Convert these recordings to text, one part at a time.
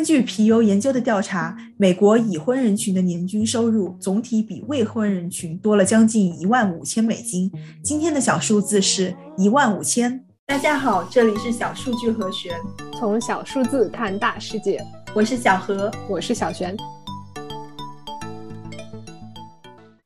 根据皮尤研究的调查，美国已婚人群的年均收入总体比未婚人群多了将近一万五千美金。今天的小数字是一万五千。大家好，这里是小数据和弦，从小数字看大世界。我是小何，我是小璇。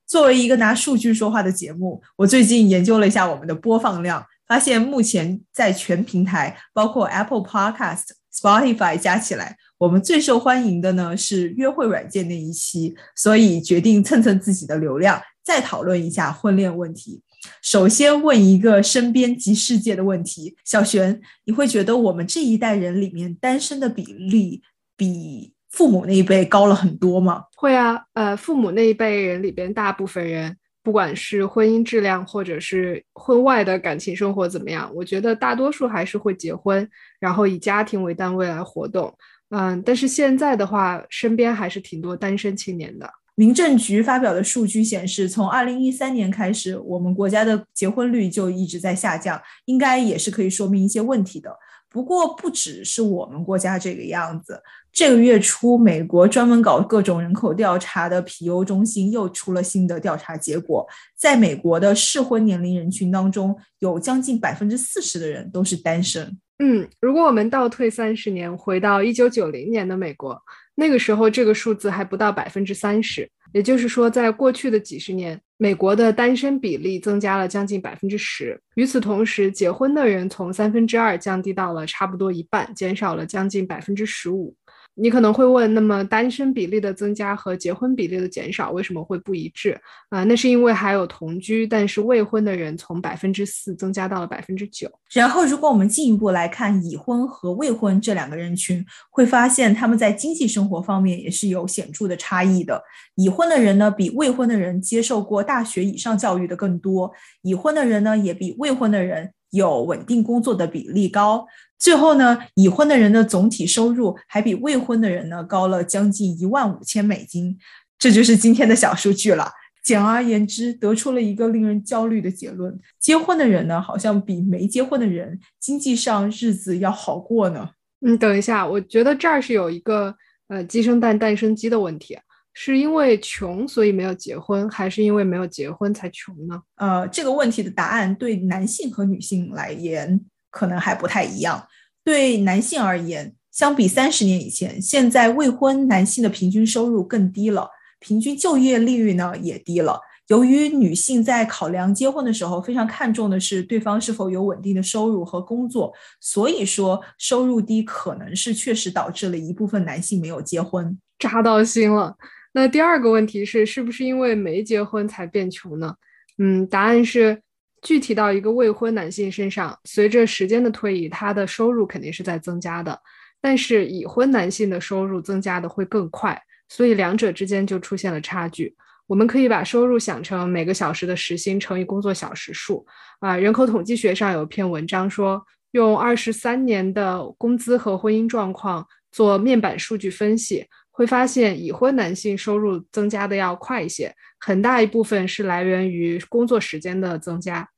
作为一个拿数据说话的节目，我最近研究了一下我们的播放量，发现目前在全平台，包括 Apple Podcast、Spotify 加起来。我们最受欢迎的呢是约会软件那一期，所以决定蹭蹭自己的流量，再讨论一下婚恋问题。首先问一个身边及世界的问题：小璇，你会觉得我们这一代人里面单身的比例比父母那一辈高了很多吗？会啊，呃，父母那一辈人里边，大部分人不管是婚姻质量，或者是婚外的感情生活怎么样，我觉得大多数还是会结婚，然后以家庭为单位来活动。嗯，但是现在的话，身边还是挺多单身青年的。民政局发表的数据显示，从二零一三年开始，我们国家的结婚率就一直在下降，应该也是可以说明一些问题的。不过，不只是我们国家这个样子。这个月初，美国专门搞各种人口调查的皮尤中心又出了新的调查结果，在美国的适婚年龄人群当中，有将近百分之四十的人都是单身。嗯，如果我们倒退三十年，回到一九九零年的美国，那个时候这个数字还不到百分之三十。也就是说，在过去的几十年，美国的单身比例增加了将近百分之十。与此同时，结婚的人从三分之二降低到了差不多一半，减少了将近百分之十五。你可能会问，那么单身比例的增加和结婚比例的减少为什么会不一致啊？那是因为还有同居但是未婚的人从百分之四增加到了百分之九。然后，如果我们进一步来看已婚和未婚这两个人群，会发现他们在经济生活方面也是有显著的差异的。已婚的人呢，比未婚的人接受过大学以上教育的更多；已婚的人呢，也比未婚的人有稳定工作的比例高。最后呢，已婚的人的总体收入还比未婚的人呢高了将近一万五千美金，这就是今天的小数据了。简而言之，得出了一个令人焦虑的结论：结婚的人呢，好像比没结婚的人经济上日子要好过呢。嗯，等一下，我觉得这儿是有一个呃鸡生蛋，蛋生鸡的问题，是因为穷所以没有结婚，还是因为没有结婚才穷呢？呃，这个问题的答案对男性和女性来言可能还不太一样。对男性而言，相比三十年以前，现在未婚男性的平均收入更低了，平均就业利率呢也低了。由于女性在考量结婚的时候非常看重的是对方是否有稳定的收入和工作，所以说收入低可能是确实导致了一部分男性没有结婚。扎到心了。那第二个问题是，是不是因为没结婚才变穷呢？嗯，答案是。具体到一个未婚男性身上，随着时间的推移，他的收入肯定是在增加的，但是已婚男性的收入增加的会更快，所以两者之间就出现了差距。我们可以把收入想成每个小时的时薪乘以工作小时数。啊，人口统计学上有一篇文章说，用二十三年的工资和婚姻状况做面板数据分析。会发现已婚男性收入增加的要快一些，很大一部分是来源于工作时间的增加，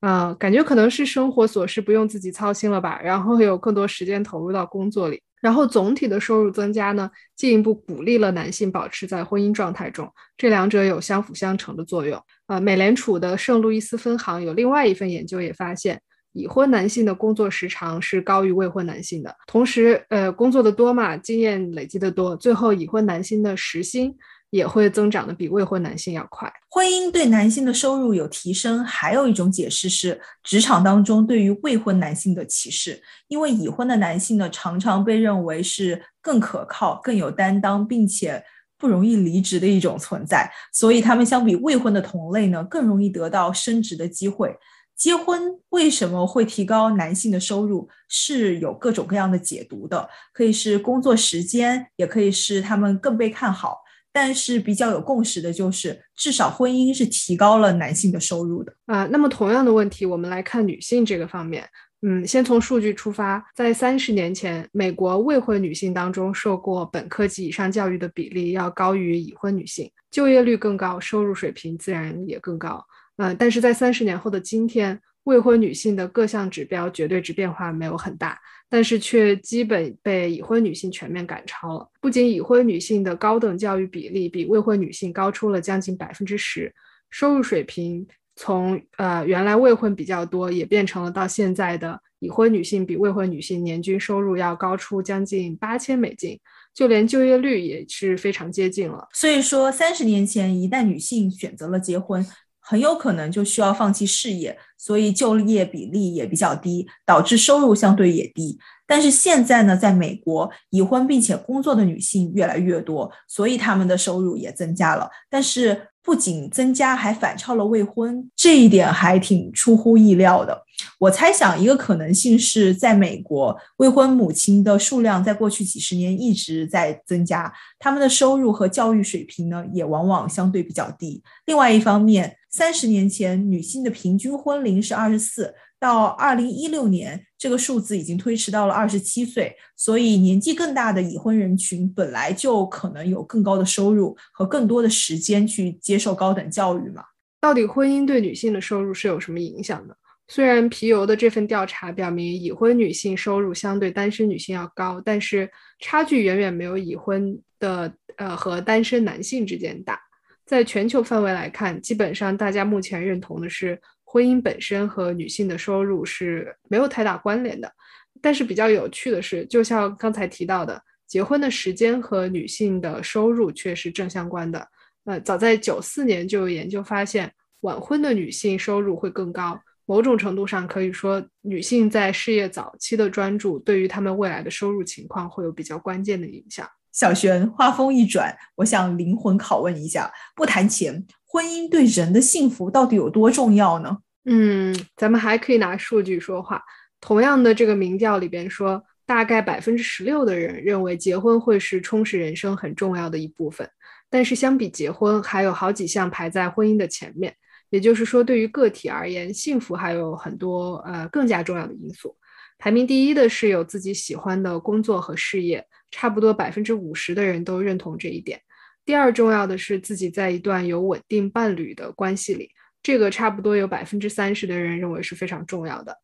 呃，感觉可能是生活琐事不用自己操心了吧，然后有更多时间投入到工作里，然后总体的收入增加呢，进一步鼓励了男性保持在婚姻状态中，这两者有相辅相成的作用。啊，美联储的圣路易斯分行有另外一份研究也发现。已婚男性的工作时长是高于未婚男性的，同时，呃，工作的多嘛，经验累积的多，最后已婚男性的时薪也会增长的比未婚男性要快。婚姻对男性的收入有提升，还有一种解释是职场当中对于未婚男性的歧视，因为已婚的男性呢，常常被认为是更可靠、更有担当，并且不容易离职的一种存在，所以他们相比未婚的同类呢，更容易得到升职的机会。结婚为什么会提高男性的收入？是有各种各样的解读的，可以是工作时间，也可以是他们更被看好。但是比较有共识的就是，至少婚姻是提高了男性的收入的啊。那么同样的问题，我们来看女性这个方面。嗯，先从数据出发，在三十年前，美国未婚女性当中受过本科及以上教育的比例要高于已婚女性，就业率更高，收入水平自然也更高。嗯，但是在三十年后的今天，未婚女性的各项指标绝对值变化没有很大，但是却基本被已婚女性全面赶超了。不仅已婚女性的高等教育比例比未婚女性高出了将近百分之十，收入水平从呃原来未婚比较多，也变成了到现在的已婚女性比未婚女性年均收入要高出将近八千美金。就连就业率也是非常接近了。所以说，三十年前一旦女性选择了结婚，很有可能就需要放弃事业，所以就业比例也比较低，导致收入相对也低。但是现在呢，在美国，已婚并且工作的女性越来越多，所以她们的收入也增加了。但是不仅增加，还反超了未婚，这一点还挺出乎意料的。我猜想，一个可能性是在美国，未婚母亲的数量在过去几十年一直在增加，他们的收入和教育水平呢，也往往相对比较低。另外一方面，三十年前女性的平均婚龄是二十四，到二零一六年，这个数字已经推迟到了二十七岁，所以年纪更大的已婚人群本来就可能有更高的收入和更多的时间去接受高等教育嘛。到底婚姻对女性的收入是有什么影响的？虽然皮尤的这份调查表明已婚女性收入相对单身女性要高，但是差距远远没有已婚的呃和单身男性之间大。在全球范围来看，基本上大家目前认同的是婚姻本身和女性的收入是没有太大关联的。但是比较有趣的是，就像刚才提到的，结婚的时间和女性的收入却是正相关的。呃，早在九四年就有研究发现，晚婚的女性收入会更高。某种程度上可以说，女性在事业早期的专注，对于她们未来的收入情况会有比较关键的影响。小璇，话锋一转，我想灵魂拷问一下：不谈钱，婚姻对人的幸福到底有多重要呢？嗯，咱们还可以拿数据说话。同样的，这个民调里边说，大概百分之十六的人认为结婚会是充实人生很重要的一部分，但是相比结婚，还有好几项排在婚姻的前面。也就是说，对于个体而言，幸福还有很多呃更加重要的因素。排名第一的是有自己喜欢的工作和事业，差不多百分之五十的人都认同这一点。第二重要的是自己在一段有稳定伴侣的关系里，这个差不多有百分之三十的人认为是非常重要的。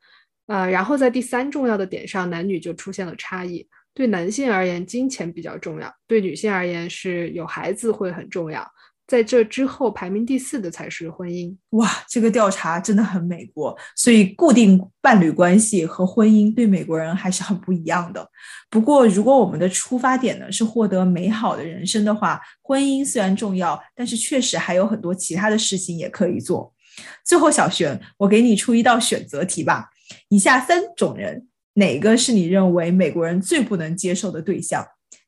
呃，然后在第三重要的点上，男女就出现了差异。对男性而言，金钱比较重要；对女性而言，是有孩子会很重要。在这之后，排名第四的才是婚姻。哇，这个调查真的很美国，所以固定伴侣关系和婚姻对美国人还是很不一样的。不过，如果我们的出发点呢是获得美好的人生的话，婚姻虽然重要，但是确实还有很多其他的事情也可以做。最后，小璇，我给你出一道选择题吧：以下三种人，哪个是你认为美国人最不能接受的对象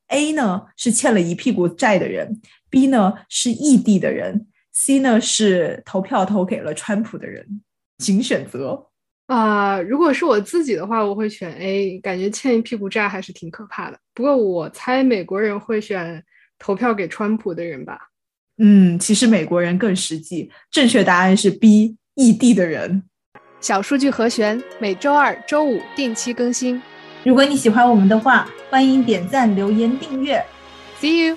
？A 呢是欠了一屁股债的人。B 呢是异地的人，C 呢是投票投给了川普的人，请选择啊！如果是我自己的话，我会选 A，感觉欠一屁股债还是挺可怕的。不过我猜美国人会选投票给川普的人吧？嗯，其实美国人更实际，正确答案是 B，异地的人。小数据和弦每周二、周五定期更新。如果你喜欢我们的话，欢迎点赞、留言、订阅。See you。